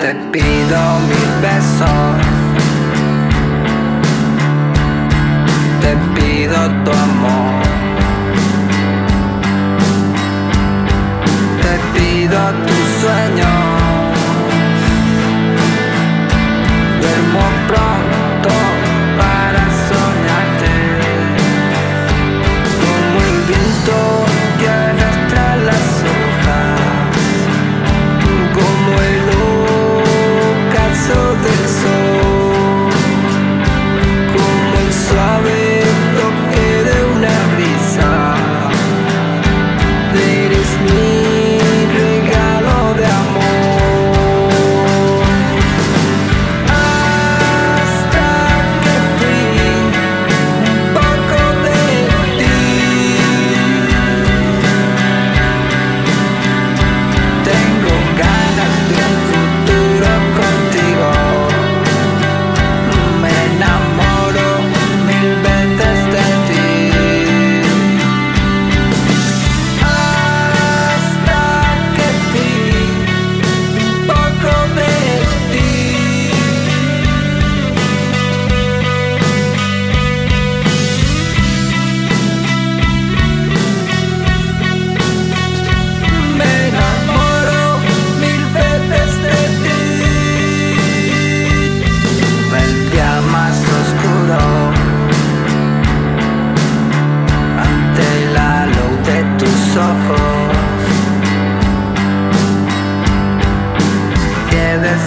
Te pido mil besos. Te pido tu amor.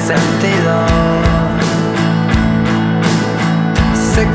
sentido. Se